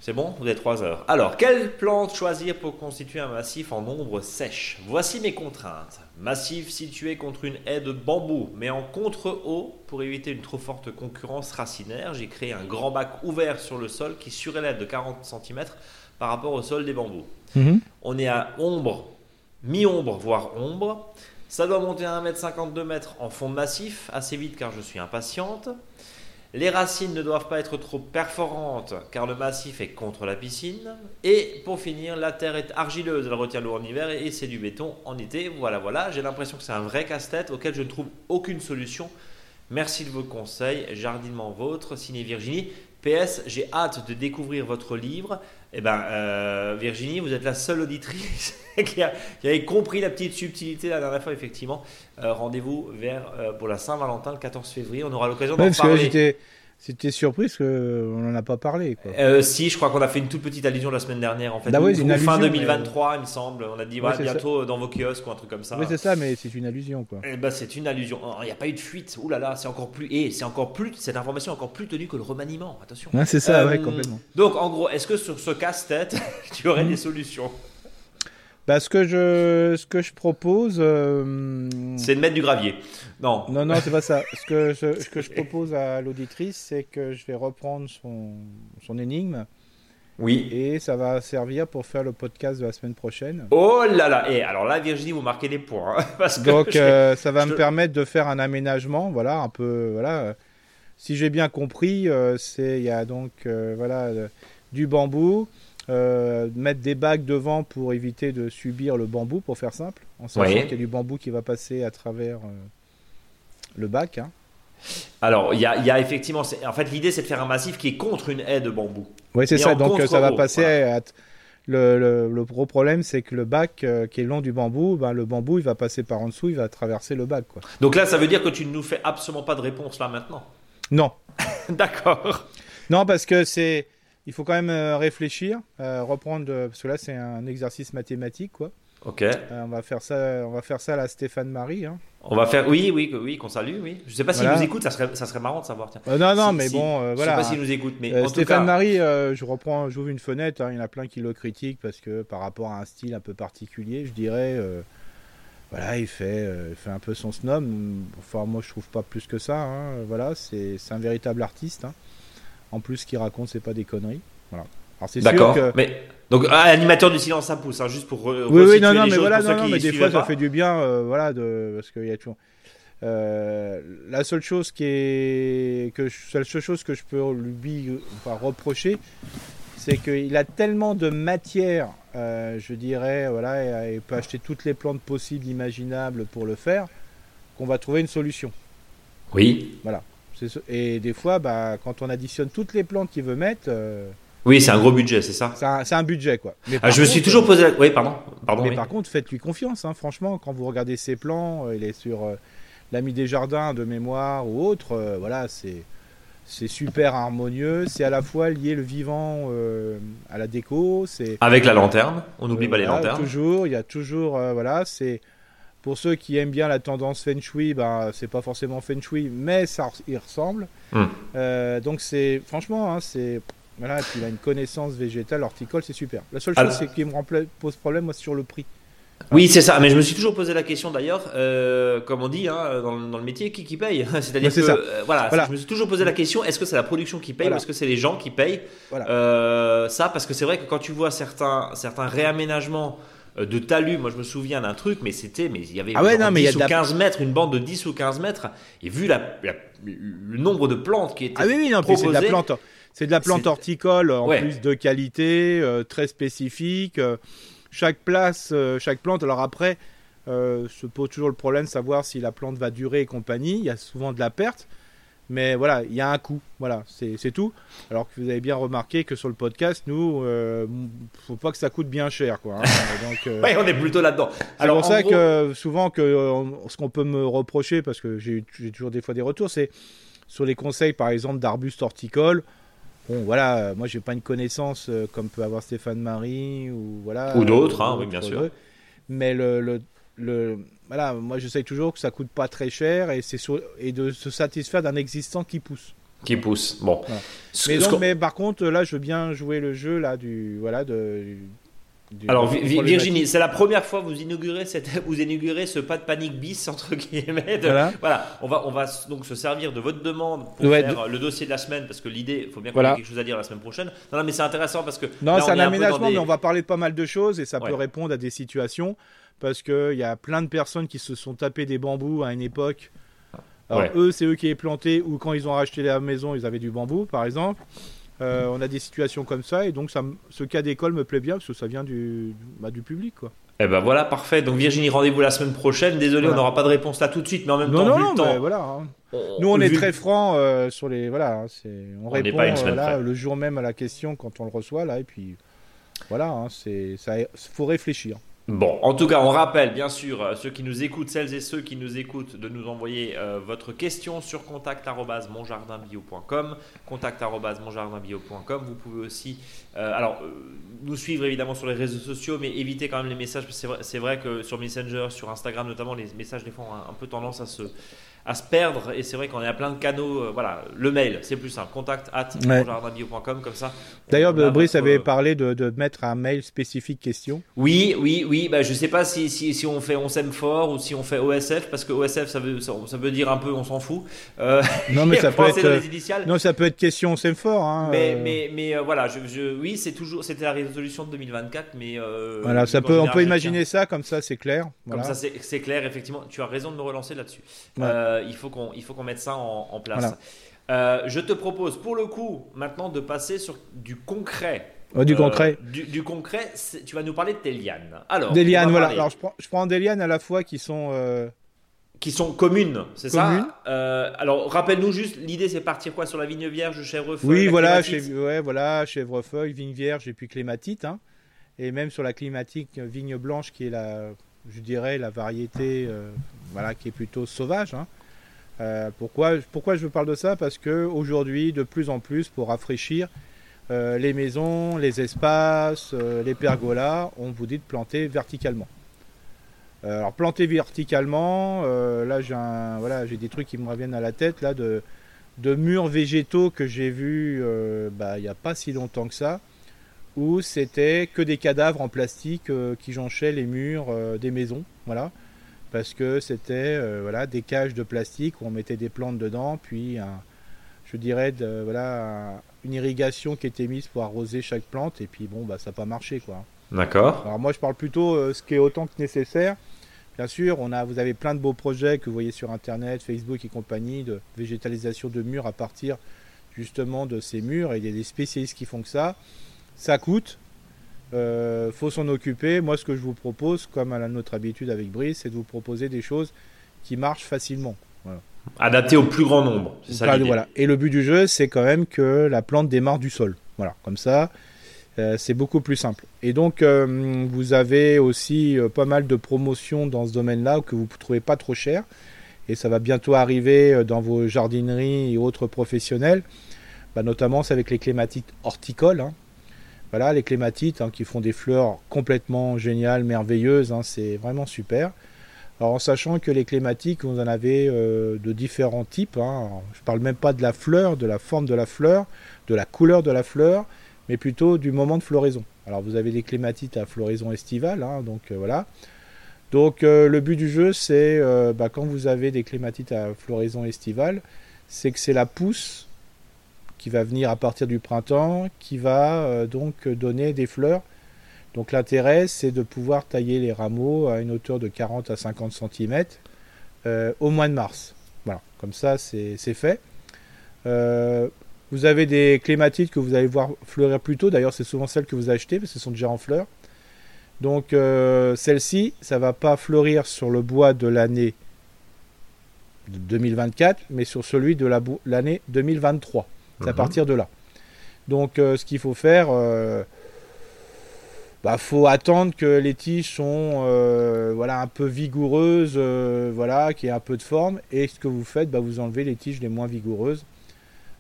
C'est bon? Vous avez trois heures. Alors, quelle plante choisir pour constituer un massif en ombre sèche? Voici mes contraintes. Massif situé contre une haie de bambou, mais en contre-haut pour éviter une trop forte concurrence racinaire. J'ai créé un grand bac ouvert sur le sol qui surélève de 40 cm par rapport au sol des bambous. Mhm. On est à ombre, mi-ombre, voire ombre. Ça doit monter à 1m52 m en fond massif, assez vite car je suis impatiente. Les racines ne doivent pas être trop perforantes car le massif est contre la piscine. Et pour finir, la terre est argileuse, elle retient l'eau en hiver et c'est du béton en été. Voilà, voilà, j'ai l'impression que c'est un vrai casse-tête auquel je ne trouve aucune solution. Merci de vos conseils, jardinement vôtre, signé Virginie. PS, j'ai hâte de découvrir votre livre. Eh ben, euh, Virginie, vous êtes la seule auditrice qui, a, avait compris la petite subtilité la dernière fois, effectivement. Euh, rendez-vous vers euh, pour la Saint-Valentin le 14 février. On aura l'occasion d'en parler.
C'était surprise qu'on n'en a pas parlé.
Euh, si, je crois qu'on a fait une toute petite allusion la semaine dernière. En fait, bah fin 2023, il me semble. On a dit bientôt dans vos kiosques ou un truc comme ça.
Oui, c'est ça, mais c'est une allusion. quoi.
Eh ben, c'est une allusion. Oh, il n'y a pas eu de fuite. Ouh là là, c'est encore plus. Et c'est encore plus. Cette information est encore plus tenue que le remaniement. Attention.
c'est ça, ouais, euh, complètement.
Donc, en gros, est-ce que sur ce casse-tête, tu aurais des solutions?
Bah, ce que je, ce que je propose, euh,
c'est de mettre du gravier. Non.
Non, non, c'est pas ça. Ce que je, ce que je propose à l'auditrice, c'est que je vais reprendre son, son énigme.
Oui.
Et ça va servir pour faire le podcast de la semaine prochaine.
Oh là là Et alors là, Virginie, vous marquez des points. Hein, parce que
Donc, euh, ça va me permettre de faire un aménagement. Voilà, un peu. Voilà. Si j'ai bien compris, euh, c'est il y a donc voilà du bambou, euh, mettre des bacs devant pour éviter de subir le bambou, pour faire simple, en sachant qu'il y a du bambou qui va passer à travers euh, le bac. Hein.
Alors, il y a, effectivement, en fait, l'idée c'est de faire un massif qui est contre une haie de bambou.
Oui, c'est ça. Donc, ça va passer à, Le, gros problème, c'est que le bac euh, qui est long du bambou, ben, le bambou, il va passer par en dessous, il va traverser le bac. Quoi.
Donc là, ça veut dire que tu ne nous fais absolument pas de réponse là maintenant?
Non.
D'accord.
Non, parce que c'est. Il faut quand même euh, réfléchir, euh, reprendre. Parce que là, c'est un exercice mathématique, quoi.
Ok.
on va faire ça. On va faire ça à la Stéphane Marie. Hein.
On va faire, oui, oui, oui, qu'on salue, oui. Je sais pas s'il nous écoute, ça serait, ça serait marrant de savoir.
Euh, non, non, mais bon, voilà.
Je sais pas s'il nous écoute, mais
euh, Stéphane Marie, euh, je reprends, j'ouvre une fenêtre. Hein, il y en a plein qui le critiquent parce que par rapport à un style un peu particulier, je dirais, voilà, il fait, fait un peu son snob. Enfin, moi, je trouve pas plus que ça. Hein, voilà, c'est un véritable artiste. Hein. En plus, ce qu'il raconte, c'est pas des conneries. Voilà.
Alors c'est sûr que. Mais donc ah, animateur du silence ça pousse, hein, juste pour.
oui, oui, non, non, mais voilà, non, mais des fois ça fait du bien, euh, voilà, de parce qu'il y a toujours. Euh, la seule chose qui est que la seule chose que je peux lui enfin, reprocher, c'est qu'il a tellement de matière, euh, je dirais, voilà, et, il peut acheter toutes les plantes possibles, imaginables pour le faire, qu'on va trouver une solution.
Oui.
Voilà. Et des fois, bah, quand on additionne toutes les plantes qu'il veut mettre,
oui, c'est un gros budget, c'est ça
C'est un, budget, quoi.
Ah, je me suis toujours posé. Oui, pardon. pardon
mais par contre, faites-lui confiance, hein, franchement. Quand vous regardez ses plans, euh, il est sur euh, l'ami des jardins de mémoire ou autre. Euh, voilà, c'est c'est super harmonieux. C'est à la fois lié le vivant à la déco. C'est
avec la lanterne. On n'oublie pas les lanternes.
Toujours, il y a toujours, voilà, c'est pour ceux qui aiment bien la tendance feng shui, ben c'est pas forcément feng shui, mais ça y ressemble. Hmm. donc c'est franchement, hein, c'est voilà, et puis il a une connaissance végétale, horticole, c'est super. La seule chose qui me pose problème, moi, c'est sur le prix.
Oui, c'est ça. Mais je me suis toujours posé la question d'ailleurs, euh, comme on dit hein, dans, le métier, qui, qui paye? C'est-à-dire que euh, voilà, je me suis toujours posé la question est-ce que c'est la production qui paye ou est-ce que c'est les gens qui payent? Euh, Ça, parce que c'est vrai que quand tu vois certains, certains réaménagements de talus, moi je me souviens d'un truc, mais c'était, mais il y avait
ah non, 10
ou 15 mètres, une bande de 10 ou 15 mètres, et vu la, le nombre de plantes qui étaient
ah oui, oui, non, proposées, c'est de la plante. C'est de la plante horticole en plus de qualité, euh, très spécifique. Euh, chaque place, euh, chaque plante. Alors après, se pose toujours le problème de savoir si la plante va durer et compagnie. Il y a souvent de la perte. Mais voilà, il y a un coût. Voilà, c'est tout. Alors que vous avez bien remarqué que sur le podcast, nous, ne faut pas que ça coûte bien cher, quoi.
Hein. oui, on est plutôt là-dedans.
C'est pour ça que souvent que ce qu'on peut me reprocher, parce que j'ai toujours des fois des retours, c'est sur les conseils, par exemple, d'arbustes horticoles. Bon, voilà, euh, moi j'ai pas une connaissance euh, comme peut avoir Stéphane Marie ou voilà.
Ou d'autres, hein, oui, bien sûr.
Mais le, le, le, voilà, moi je sais toujours que ça coûte pas très cher et c'est et de se satisfaire d'un existant qui pousse.
Qui pousse. Bon.
Mais, donc, mais, par contre, là, je veux bien jouer le jeu là du voilà de
alors Virginie, c'est la première fois que vous inaugurez, cette, vous inaugurez ce pas de panique bis entre guillemets. voilà. on va on va donc se servir de votre demande pour faire le dossier de la semaine parce que l'idée, il faut bien qu'on ait quelque chose à dire la semaine prochaine. Non, non mais c'est intéressant parce que
non, c'est un aménagement, mais on va parler de pas mal de choses et ça peut répondre à des situations parce que il y a plein de personnes qui se sont tapés des bambous à une époque. Alors eux, c'est eux qui les planté ou quand ils ont racheté la maison, ils avaient du bambou, par exemple. Euh, on a des situations comme ça et donc ça, ce cas d'école me plaît bien parce que ça vient du, bah, du public. Quoi.
Eh ben voilà, parfait. Donc Virginie, rendez-vous la semaine prochaine. Désolé, on n'aura pas de réponse là tout de suite, mais en même temps,
non, non, voilà. Hein. Nous, on est très franc euh, sur les. Voilà, hein, c'est on, répond euh, le jour même à la question quand on le reçoit là, et puis voilà, hein, c'est ça. Faut réfléchir.
Bon, en tout cas, on rappelle bien sûr euh, ceux qui nous écoutent, celles et ceux qui nous écoutent, de nous envoyer euh, votre question sur contact@monjardinbio.com, contact@monjardinbio.com. Vous pouvez aussi, euh, alors, nous suivre évidemment sur les réseaux sociaux, mais éviter quand même les messages. C'est vrai, vrai, que sur Messenger, sur Instagram notamment, les messages des fois ont un peu tendance à se à se perdre. Et c'est vrai qu'on est à plein de canaux. Euh, voilà, le mail, c'est plus simple. Contact at comme ça.
D'ailleurs, Brice avait parlé de, de, mettre un mail spécifique question.
Oui, oui, oui. Bah, je sais pas si, si, si on fait on s'aime fort ou si on fait OSF, parce que OSF, ça veut, ça, veut dire un peu on s'en fout.
Euh, non, mais ça peut être. Non, ça peut être question on s'aime fort. Hein,
mais, euh. mais, mais voilà, je, je, oui, c'est toujours. C'était la résolution de 2024, mais.
voilà, ça peut, on peut imaginer ça, comme ça, c'est clair.
Comme ça, c'est clair, effectivement. Tu as raison de me relancer là-dessus. Euh, il faut qu'on il faut qu'on mette ça en, place. Euh, je te propose pour le coup maintenant de passer sur du concret.
du concret.
Euh, du, concret, tu vas nous parler de tes lianes. Alors,
des lianes, voilà. Alors je prends, je prends des lianes à la fois qui sont
qui sont communes, c'est ça Alors rappelle-nous juste, l'idée c'est partir quoi sur la vigne vierge, chèvrefeuille.
Oui, voilà, ouais, voilà, chèvrefeuille, vigne vierge et puis clématite. Hein. Et même sur la climatique vigne blanche, qui est la, je dirais, la variété voilà, qui est plutôt sauvage. Hein. Pourquoi, pourquoi je vous parle de ça? Parce qu'aujourd'hui, de plus en plus, pour rafraîchir, euh, les maisons, les espaces, euh, les pergolas, on vous dit de planter verticalement. Euh, alors planter verticalement, là j'ai des trucs qui me reviennent à la tête là de, de murs végétaux que j'ai vus bah, il n'y a pas si longtemps que ça, où c'était que des cadavres en plastique qui jonchaient les murs des maisons, voilà, parce que c'était voilà des cages de plastique où on mettait des plantes dedans, puis je dirais de, voilà une irrigation qui était mise pour arroser chaque plante et puis bon bah ça n'a pas marché quoi.
D'accord.
Alors moi je parle plutôt euh, ce qui est autant que nécessaire. Bien sûr, on a, vous avez plein de beaux projets que vous voyez sur internet, Facebook et compagnie de végétalisation de murs à partir justement de ces murs et il y a des spécialistes qui font que ça. Ça coûte, euh, faut s'en occuper. Moi ce que je vous propose, comme à notre habitude avec Brice, c'est de vous proposer des choses qui marchent facilement. Voilà.
Adapté au plus grand nombre. Ça
voilà. Et le but du jeu, c'est quand même que la plante démarre du sol. Voilà, comme ça, euh, c'est beaucoup plus simple. Et donc, euh, vous avez aussi euh, pas mal de promotions dans ce domaine-là que vous ne trouvez pas trop cher. Et ça va bientôt arriver dans vos jardineries et autres professionnels. Bah, notamment, c'est avec les clématites horticoles. Hein. Voilà, les clématites hein, qui font des fleurs complètement géniales, merveilleuses. Hein, c'est vraiment super. Alors en sachant que les clématiques, vous en avez euh, de différents types. Hein. je ne parle même pas de la fleur, de la forme de la fleur, de la couleur de la fleur, mais plutôt du moment de floraison. Alors vous avez des clématites à floraison estivale, donc euh, voilà. Donc euh, le but du jeu, c'est bah, quand vous avez des clématites à floraison estivale, c'est que c'est la pousse qui va venir à partir du printemps, qui va donc donner des fleurs donc l'intérêt, c'est de pouvoir tailler les rameaux à une hauteur de 40 à 50 cm euh, au mois de mars. Voilà, comme ça c'est fait. Euh, vous avez des clématites que vous allez voir fleurir plus tôt. D'ailleurs, c'est souvent celles que vous achetez parce qu'elles sont déjà en fleurs. Donc euh, celle-ci, ça va pas fleurir sur le bois de l'année 2024, mais sur celui de l'année 2023. C'est à mhm. partir de là. Donc ce qu'il faut faire bah, faut attendre que les tiges sont euh, voilà, un peu vigoureuses, euh, voilà, qu'il y ait un peu de forme. Et ce que vous faites, bah, vous enlevez les tiges les moins vigoureuses.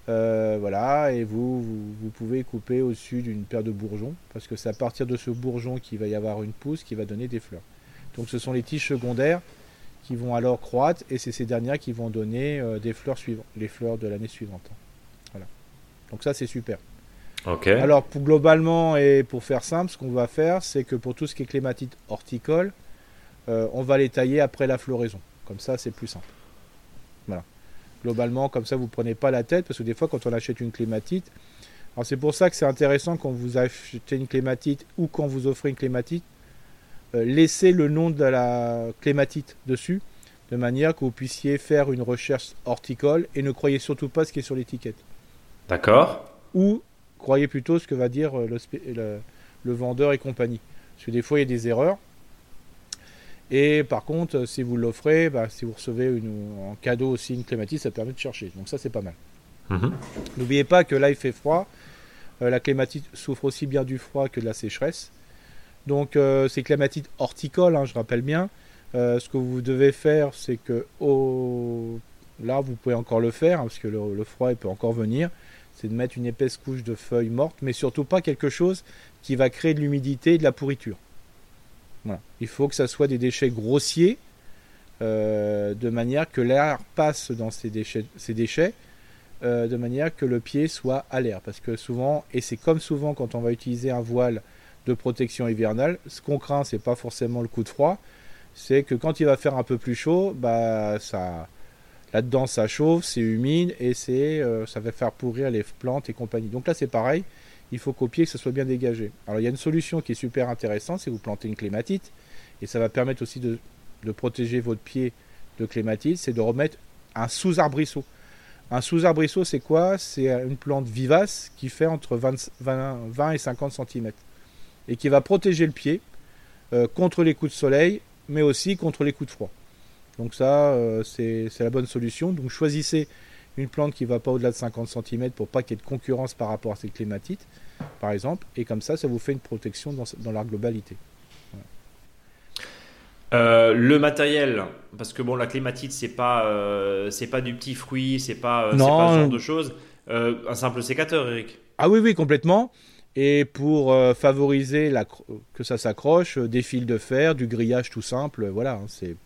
Euh, voilà, et vous, vous, pouvez couper au-dessus d'une paire de bourgeons, parce que c'est à partir de ce bourgeon qu'il va y avoir une pousse qui va donner des fleurs. Donc ce sont les tiges secondaires qui vont alors croître, et c'est ces dernières qui vont donner des fleurs suivantes, les fleurs de l'année suivante. Donc ça c'est super. Alors, pour, globalement et pour faire simple, ce qu'on va faire, c'est que pour tout ce qui est clématite horticole, euh, on va les tailler après la floraison. Comme ça, c'est plus simple. Voilà. Globalement, comme ça, vous ne prenez pas la tête, parce que des fois, quand on achète une clématite, alors c'est pour ça que c'est intéressant quand vous achetez une clématite ou quand vous offrez une clématite, euh, laissez le nom de la clématite dessus, de manière que vous puissiez faire une recherche horticole et ne croyez surtout pas ce qui est sur l'étiquette.
D'accord.
Ou croyez plutôt ce que va dire euh, le, vendeur et compagnie. Parce que des fois, il y a des erreurs. Et par contre, si vous l'offrez, bah, si vous recevez une, en cadeau aussi une clématite, ça permet de chercher. Donc ça, c'est pas mal. Mhm. N'oubliez pas que là, il fait froid. Euh, la clématite souffre aussi bien du froid que de la sécheresse. Donc euh, c'est clématite horticole, hein, je rappelle bien. ce que vous devez faire, c'est que là, vous pouvez encore le faire, hein, parce que le, le, froid il peut encore venir c'est de mettre une épaisse couche de feuilles mortes, mais surtout pas quelque chose qui va créer de l'humidité et de la pourriture. Il faut que ça soit des déchets grossiers, euh, de manière que l'air passe dans ces déchets, ces déchets euh, de manière que le pied soit à l'air. Parce que souvent, et c'est comme souvent quand on va utiliser un voile de protection hivernale, ce qu'on craint, c'est pas forcément le coup de froid, c'est que quand il va faire un peu plus chaud, bah ça Là-dedans, ça chauffe, c'est humide et euh, ça va faire pourrir les plantes et compagnie. Donc là, c'est pareil. Il faut copier que ça soit bien dégagé. Alors, il y a une solution qui est super intéressante, c'est vous plantez une clématite et ça va permettre aussi de, protéger votre pied de clématite, c'est de remettre un sous-arbrisseau. Un sous-arbrisseau, c'est quoi? C'est une plante vivace qui fait entre 20, 20, et 50 cm et qui va protéger le pied euh, contre les coups de soleil, mais aussi contre les coups de froid. Donc ça, euh, c'est la bonne solution. Donc choisissez une plante qui va pas au-delà de 50 cm pour pas qu'il y ait de concurrence par rapport à cette clématite, par exemple, et comme ça, ça vous fait une protection dans, dans la globalité.
Euh, le matériel, parce que bon, la clématite, c'est pas, euh, c'est pas du petit fruit, c'est pas, euh, pas ce genre de choses. un simple sécateur, Eric.
Ah oui, oui, complètement. Et pour favoriser la, que ça s'accroche, des fils de fer, du grillage tout simple, voilà, hein, c'est,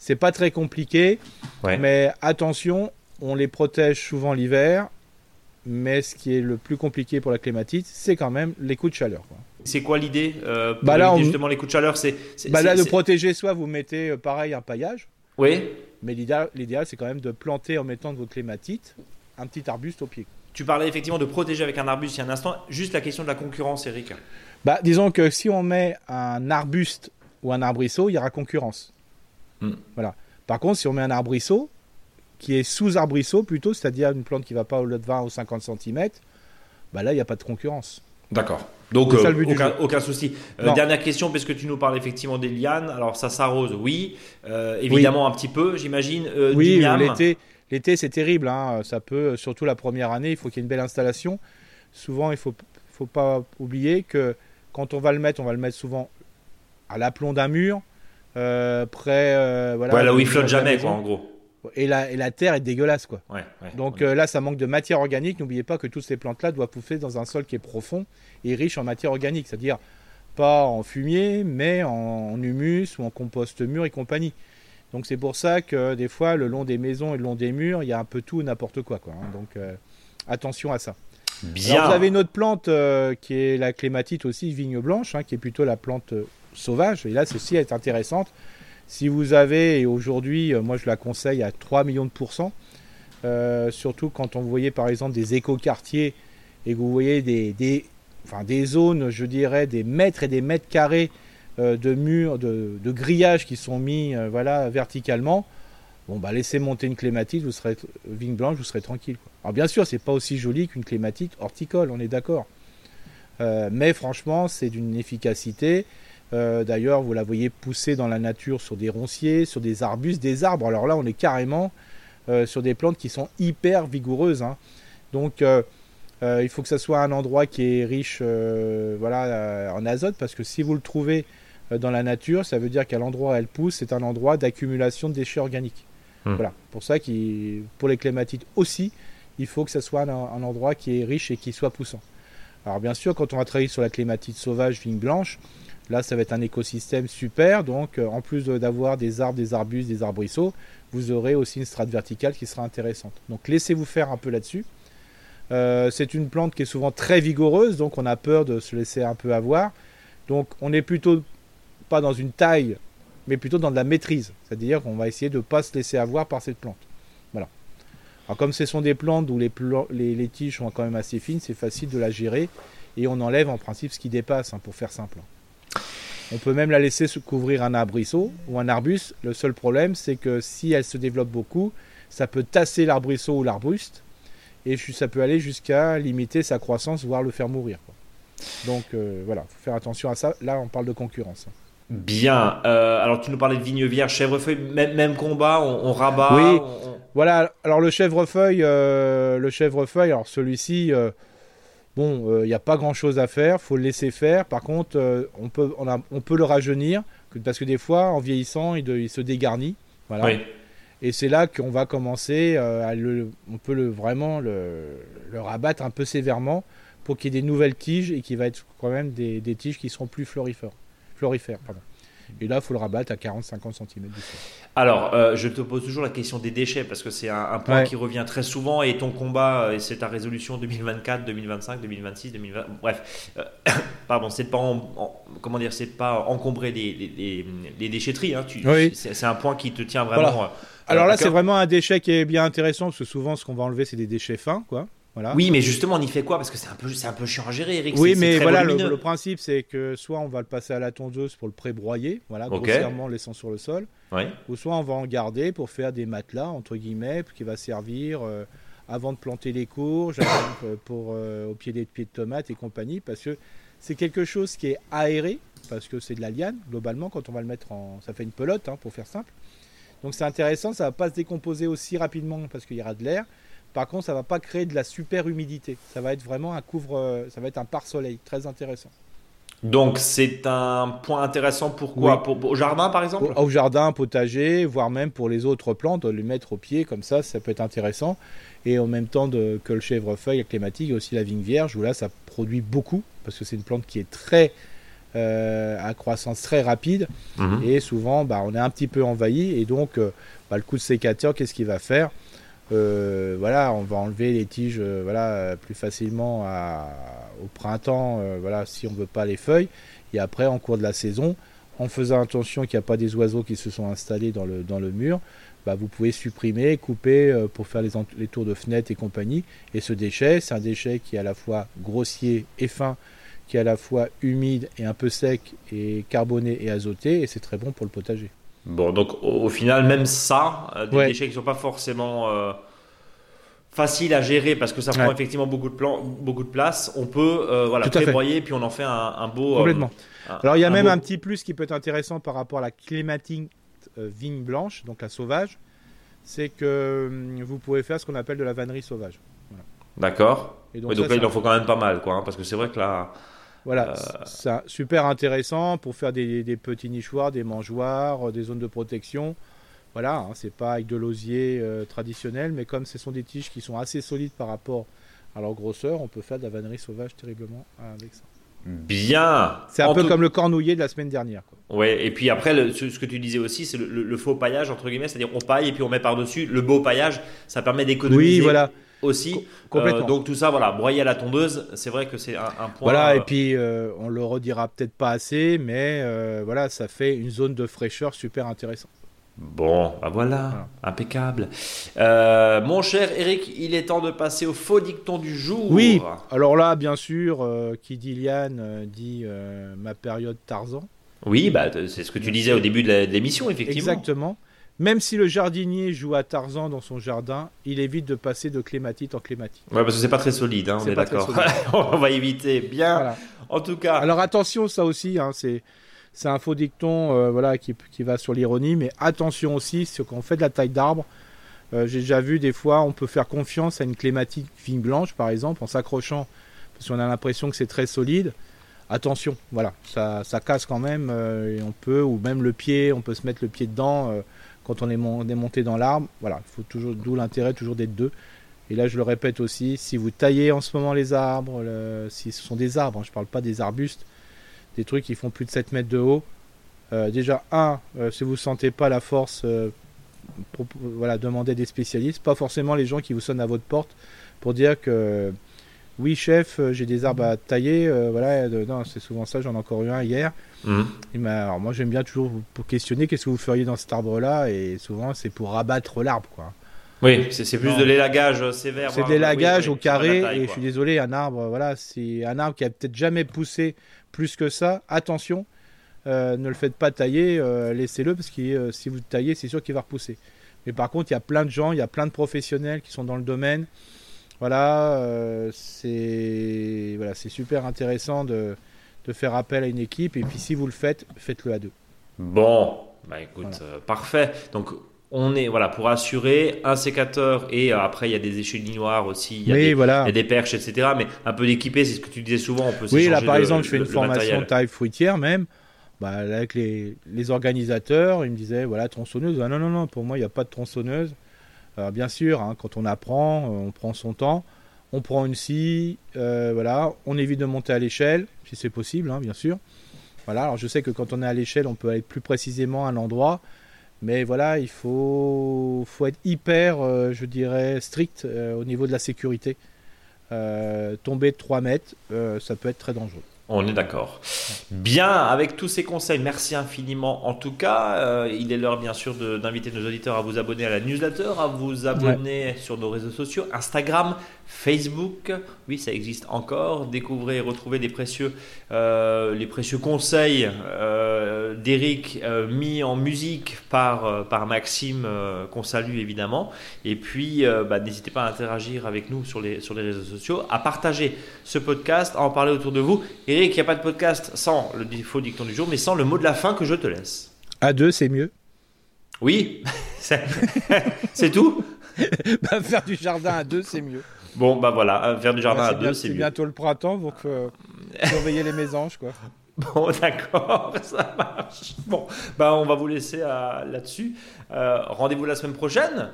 c'est pas très compliqué. Mais attention, on les protège souvent l'hiver, mais ce qui est le plus compliqué pour la clématite, c'est quand même les coups de chaleur.
C'est quoi l'idée euh, bah là, justement les coups de chaleur C'est
bah là de protéger soit vous mettez euh, pareil un paillage.
Oui.
Mais l'idéal c'est quand même de planter en mettant de votre clématite un petit arbuste au pied.
Tu parlais effectivement de protéger avec un arbuste il y a un instant. Juste la question de la concurrence, Eric.
Bah disons que si on met un arbuste ou un arbrisseau, il y aura concurrence. Hmm. Voilà. Par contre, si on met un arbrisseau, qui est sous arbrisseau plutôt, c'est-à-dire une plante qui va pas au-delà de 20 ou 50 cm, bah là, il n'y a pas de concurrence.
D'accord. Donc, euh, aucun, souci. Euh, dernière question, parce que tu nous parles effectivement des lianes. Alors, ça s'arrose, oui. Euh, évidemment, un petit peu, j'imagine.
oui, l'été, l'été c'est terrible. Hein. Ça peut, surtout la première année, il faut qu'il y ait une belle installation. Souvent, il ne faut, faut pas oublier que quand on va le mettre, on va le mettre souvent à l'aplomb d'un mur. Près,
voilà, là où il flotte jamais, quoi, en gros.
Et la, et la terre est dégueulasse, quoi. Donc euh, là, ça manque de matière organique. N'oubliez pas que toutes ces plantes-là doivent pousser dans un sol qui est profond et riche en matière organique, c'est-à-dire pas en fumier, mais en, humus ou en compost mûr et compagnie. Donc c'est pour ça que des fois, le long des maisons et le long des murs, il y a un peu tout, n'importe quoi, quoi. Hein. Donc euh, attention à ça.
Bien.
vous avez une autre plante euh, qui est la clématite aussi, vigne blanche, hein, qui est plutôt la plante sauvage. Et là, ceci est intéressante si vous avez, et aujourd'hui, euh, moi je la conseille à 3 millions de pourcents, euh, surtout quand on voyait par exemple des écoquartiers et que vous voyez des, des, zones, je dirais, des mètres et des mètres carrés euh, de murs, de, de, grillages qui sont mis voilà, verticalement, bon, bah, laissez monter une clématite, vous serez, vigne blanche, vous serez tranquille. Alors bien sûr, c'est pas aussi joli qu'une clématite horticole, on est d'accord. mais franchement, c'est d'une efficacité. Euh, d'ailleurs, vous la voyez pousser dans la nature sur des ronciers, sur des arbustes, des arbres. Alors là, on est carrément euh, sur des plantes qui sont hyper vigoureuses. Hein. Donc, euh, il faut que ça soit un endroit qui est riche voilà, en azote, parce que si vous le trouvez dans la nature, ça veut dire qu'à l'endroit où elle pousse, c'est un endroit d'accumulation de déchets organiques. Hmm. Voilà. Pour ça, pour les clématites aussi, il faut que ça soit un, un, endroit qui est riche et qui soit poussant. Alors bien sûr, quand on va travailler sur la clématite sauvage, vigne blanche, Là, ça va être un écosystème super. Donc, euh, en plus d'avoir des arbres, des arbustes, des arbrisseaux, vous aurez aussi une strate verticale qui sera intéressante. Donc, laissez-vous faire un peu là-dessus. Euh, c'est une plante qui est souvent très vigoureuse, donc on a peur de se laisser un peu avoir. Donc, on n'est plutôt pas dans une taille, mais plutôt dans de la maîtrise. C'est-à-dire qu'on va essayer de ne pas se laisser avoir par cette plante. Voilà. Alors, comme ce sont des plantes où les, les, tiges sont quand même assez fines, c'est facile de la gérer et on enlève en principe ce qui dépasse, hein, pour faire simple. On peut même la laisser se couvrir un arbrisseau ou un arbuste. Le seul problème, c'est que si elle se développe beaucoup, ça peut tasser l'arbrisseau ou l'arbuste et ça peut aller jusqu'à limiter sa croissance, voire le faire mourir. Donc euh, voilà, faut faire attention à ça. Là, on parle de concurrence.
Bien. Euh, alors, tu nous parlais de vigne vierge, chèvrefeuille, même, même combat, on, rabat.
Oui. Voilà. Alors le chèvrefeuille, euh, le chèvrefeuille. Alors celui-ci, Bon, il euh, n'y a pas grand chose à faire, faut le laisser faire. Par contre, euh, on, peut, on, peut le rajeunir, parce que des fois, en vieillissant, il, se dégarnit. Voilà. Et c'est là qu'on va commencer euh, à le, on peut le, vraiment le, rabattre un peu sévèrement pour qu'il y ait des nouvelles tiges et qu'il va être quand même des, des tiges qui seront plus florifères. florifères pardon. Et là, il faut le rabattre à 40-50 cm du sol.
Alors, euh, je te pose toujours la question des déchets parce que c'est un, point qui revient très souvent et ton combat, euh, et c'est ta résolution 2024, 2025, 2026, 2020. Bref, euh, pardon, c'est de pas comment dire, c'est pas encombrer les, les, déchetteries. Hein, c'est un point qui te tient vraiment.
Alors là, c'est vraiment un déchet qui est bien intéressant parce que souvent, ce qu'on va enlever, c'est des déchets fins, quoi.
Oui, mais justement, on y fait quoi? Parce que c'est un peu, c'est un peu chiant à gérer, Eric.
Oui, mais voilà, le, principe, c'est que soit on va le passer à la tondeuse pour le pré-broyer, voilà, grossièrement laissant sur le sol, ou soit on va en garder pour faire des matelas entre guillemets, qui va servir euh, avant de planter les courges, euh, pour euh, au pied des pieds de tomates et compagnie, parce que c'est quelque chose qui est aéré, parce que c'est de la liane globalement. Quand on va le mettre en, ça fait une pelote, hein, pour faire simple. Donc c'est intéressant, ça va pas se décomposer aussi rapidement parce qu'il y aura de l'air. Par contre, ça va pas créer de la super humidité. Ça va être vraiment un couvre, ça va être un pare-soleil très intéressant.
Donc c'est un point intéressant pour quoi? Pour, Au jardin par exemple?
Au jardin, potager, voire même pour les autres plantes, les mettre au pied comme ça, ça peut être intéressant. Et en même temps de, que le chèvrefeuille climatique, il y a aussi la vigne vierge où là ça produit beaucoup parce que c'est une plante qui est très euh, à croissance très rapide mhm. et souvent bah, on est un petit peu envahi et donc euh, bah, le coup de sécateur qu'est-ce qu'il va faire? Euh, voilà, on va enlever les tiges euh, voilà, plus facilement au printemps, euh, voilà, si on veut pas les feuilles. Et après, en cours de la saison, en faisant attention qu'il n'y a pas des oiseaux qui se sont installés dans le, mur, bah, vous pouvez supprimer, couper pour faire les, les, tours de fenêtres et compagnie. Et ce déchet, c'est un déchet qui est à la fois grossier et fin, qui est à la fois humide et un peu sec et carboné et azoté, et c'est très bon pour le potager.
Bon, donc au, final, même ça, euh, des déchets qui ne sont pas forcément euh, faciles à gérer parce que ça prend effectivement beaucoup de, plan, beaucoup de place, on peut euh, voilà, prévoyer puis on en fait un, beau.
Complètement. Alors il y a même un petit plus qui peut être intéressant par rapport à la clématine vigne blanche, donc la sauvage, c'est que hum, vous pouvez faire ce qu'on appelle de la vannerie sauvage.
D'accord. Et donc, là, il en faut quand même pas mal, quoi, hein, parce que c'est vrai que là.
Voilà, euh, c'est super intéressant pour faire des, petits nichoirs, des mangeoires, euh, des zones de protection. Voilà, hein, c'est pas avec de l'osier euh, traditionnel, mais comme ce sont des tiges qui sont assez solides par rapport à leur grosseur, on peut faire de la vannerie sauvage terriblement avec ça.
Bien.
C'est un peu comme le cornouiller de la semaine dernière.
Quoi. Ouais, et puis après, ce, que tu disais aussi, c'est le, faux paillage, entre guillemets, c'est-à-dire on paille et puis on met par-dessus. Le beau paillage, ça permet d'économiser. Oui, voilà aussi. Euh, donc tout ça, voilà, broyer à la tondeuse, c'est vrai que c'est un, point.
Voilà, et euh, puis euh, on le redira peut-être pas assez, mais voilà, ça fait une zone de fraîcheur super intéressante.
Bon, bah voilà, impeccable. mon cher Eric, il est temps de passer au faux dicton du jour.
Oui, alors là, bien sûr, qui dit Liane dit ma période Tarzan.
Oui, bah, c'est ce que tu disais au début de l'émission, effectivement.
Exactement. Même si le jardinier joue à Tarzan dans son jardin, il évite de passer de clématite en clématite.
Ouais, parce que c'est pas très solide, hein, on est, d'accord. on va éviter. Bien. En tout cas.
Alors attention, ça aussi, hein, c'est c'est un faux dicton, euh, voilà, qui, qui, va sur l'ironie, mais attention aussi, c'est qu'on fait de la taille d'arbre. Euh, j'ai déjà vu des fois, on peut faire confiance à une clématite vigne blanche, par exemple, en s'accrochant, parce qu'on a l'impression que c'est très solide. Attention, voilà, ça, ça casse quand même, euh, et on peut, ou même le pied, on peut se mettre le pied dedans quand on est, monté dans l'arbre. Voilà, il faut toujours, d'où l'intérêt toujours d'être deux. Et là, je le répète aussi, si vous taillez en ce moment les arbres, si ce sont des arbres, hein, je ne parle pas des arbustes, des trucs qui font plus de 7 mètres de haut, euh, déjà, un, euh, si vous ne sentez pas la force, euh, voilà, demandez des spécialistes, pas forcément les gens qui vous sonnent à votre porte pour dire que oui chef, j'ai des arbres à tailler, voilà, non, c'est souvent ça, j'en ai encore eu un hier. Mhm. alors moi j'aime bien toujours pour questionner qu'est-ce que vous feriez dans cet arbre-là? Et souvent c'est pour rabattre l'arbre quoi.
Oui, c'est plus de l'élagage sévère.
C'est de l'élagage au carré et je suis désolé, un arbre, voilà, c'est un arbre qui a peut-être jamais poussé plus que ça. Attention, euh, ne le faites pas tailler, euh, laissez-le parce que euh, si vous taillez, c'est sûr qu'il va repousser. Mais par contre, il y a plein de gens, il y a plein de professionnels qui sont dans le domaine. Voilà, c'est voilà, c'est super intéressant de, de faire appel à une équipe. Et puis si vous le faites, faites-le à deux.
Bon, bah écoute, euh, parfait. Donc on est voilà pour assurer un sécateur et euh, après il y a des échellinoirs aussi, il y, a des, voilà. il y a des perches etc. Mais un peu d'équipé, c'est ce que tu disais souvent. On peut
oui, là par exemple, je fais une formation taille fruitière même. Bah, avec les, les, organisateurs, ils me disaient voilà tronçonneuse. Ah, non non non, pour moi il n'y a pas de tronçonneuse. Alors, bien sûr, hein, quand on apprend, euh, on prend son temps on prend une scie, euh, voilà, on évite de monter à l'échelle, si c'est possible, hein, bien sûr. Voilà, je sais que quand on est à l'échelle, on peut aller plus précisément à l'endroit, mais voilà, il faut, être hyper, euh, je dirais, strict euh, au niveau de la sécurité. tomber de 3 mètres, ça peut être très dangereux.
On est d'accord. Bien, avec tous ces conseils, merci infiniment. En tout cas, euh, il est l'heure bien sûr d'inviter nos auditeurs à vous abonner à la newsletter, à vous abonner sur nos réseaux sociaux, Instagram, Facebook. Oui, ça existe encore. Découvrez et retrouvez des précieux, euh, les précieux conseils euh, d'Eric mis en musique par, par Maxime, qu'on salue évidemment. Et puis, bah, n'hésitez pas à interagir avec nous sur les, sur les réseaux sociaux, à partager ce podcast, à en parler autour de vous. Et qu'il n'y a pas de podcast sans le faux dicton du jour, mais sans le mot de la fin que je te laisse.
À deux, c'est mieux.
Oui, c'est tout.
bah, faire du jardin à deux, c'est mieux.
Bon, bah voilà, faire du jardin à deux, c'est mieux.
C'est bientôt le printemps, donc euh, surveillez les mésanges, quoi.
Bon, d'accord, ça marche. Bon, bah on va vous laisser euh, là-dessus. Euh, rendez-vous la semaine prochaine.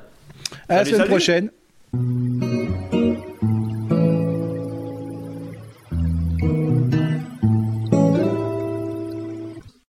À la semaine prochaine.